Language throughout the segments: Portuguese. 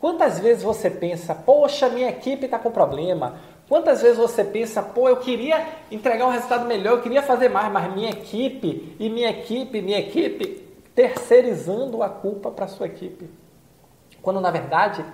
Quantas vezes você pensa, poxa, minha equipe está com problema? Quantas vezes você pensa, pô, eu queria entregar um resultado melhor, eu queria fazer mais, mas minha equipe, e minha equipe, minha equipe, terceirizando a culpa para sua equipe. Quando na verdade,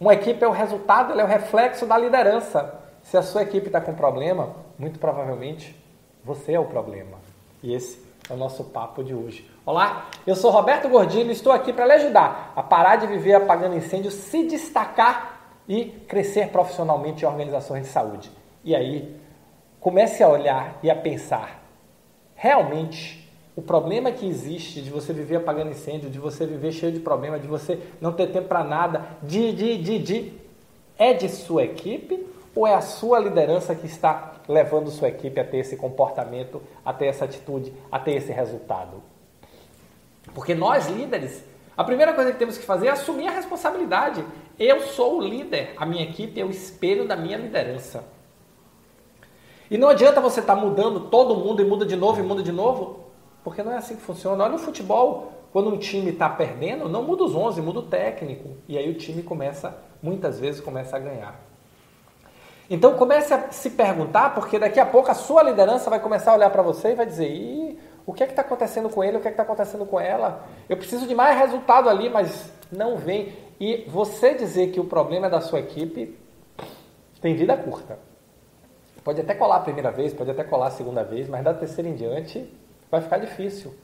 uma equipe é o resultado, ela é o reflexo da liderança. Se a sua equipe está com problema, muito provavelmente você é o problema. E esse é o nosso papo de hoje. Olá, eu sou Roberto Gordilho e estou aqui para lhe ajudar a parar de viver apagando incêndio, se destacar e crescer profissionalmente em organizações de saúde. E aí, comece a olhar e a pensar: realmente o problema que existe de você viver apagando incêndio, de você viver cheio de problema, de você não ter tempo para nada, de, de, de, de, é de sua equipe ou é a sua liderança que está levando sua equipe a ter esse comportamento, a ter essa atitude, a ter esse resultado? Porque nós, líderes, a primeira coisa que temos que fazer é assumir a responsabilidade. Eu sou o líder, a minha equipe é o espelho da minha liderança. E não adianta você estar tá mudando todo mundo e muda de novo e muda de novo, porque não é assim que funciona. Olha o futebol, quando um time está perdendo, não muda os 11, muda o técnico. E aí o time começa, muitas vezes, começa a ganhar. Então comece a se perguntar, porque daqui a pouco a sua liderança vai começar a olhar para você e vai dizer, Ih, o que é que está acontecendo com ele? O que é que está acontecendo com ela? Eu preciso de mais resultado ali, mas não vem. E você dizer que o problema é da sua equipe tem vida curta. Pode até colar a primeira vez, pode até colar a segunda vez, mas da terceira em diante vai ficar difícil.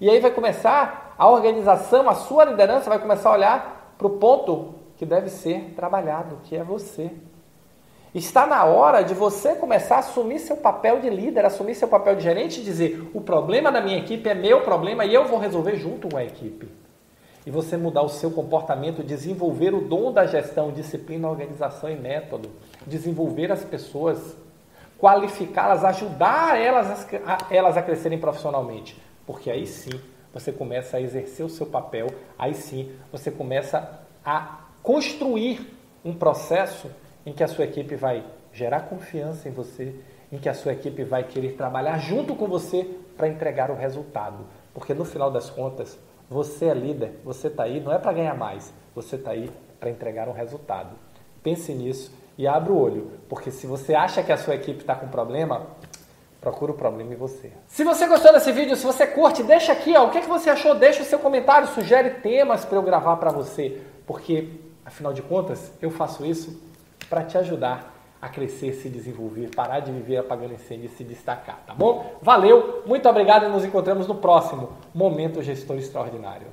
E aí vai começar a organização, a sua liderança vai começar a olhar para o ponto que deve ser trabalhado, que é você. Está na hora de você começar a assumir seu papel de líder, assumir seu papel de gerente e dizer: o problema da minha equipe é meu problema e eu vou resolver junto com a equipe. E você mudar o seu comportamento, desenvolver o dom da gestão, disciplina, organização e método, desenvolver as pessoas, qualificá-las, ajudar elas a, elas a crescerem profissionalmente. Porque aí sim você começa a exercer o seu papel, aí sim você começa a construir um processo em que a sua equipe vai gerar confiança em você, em que a sua equipe vai querer trabalhar junto com você para entregar o resultado. Porque no final das contas, você é líder, você está aí não é para ganhar mais, você está aí para entregar um resultado. Pense nisso e abra o olho, porque se você acha que a sua equipe está com problema, procura o problema em você. Se você gostou desse vídeo, se você curte, deixa aqui, ó, o que, é que você achou, deixa o seu comentário, sugere temas para eu gravar para você, porque afinal de contas, eu faço isso para te ajudar a crescer, se desenvolver, parar de viver apagando incêndio e se destacar, tá bom? Valeu, muito obrigado e nos encontramos no próximo Momento Gestor Extraordinário.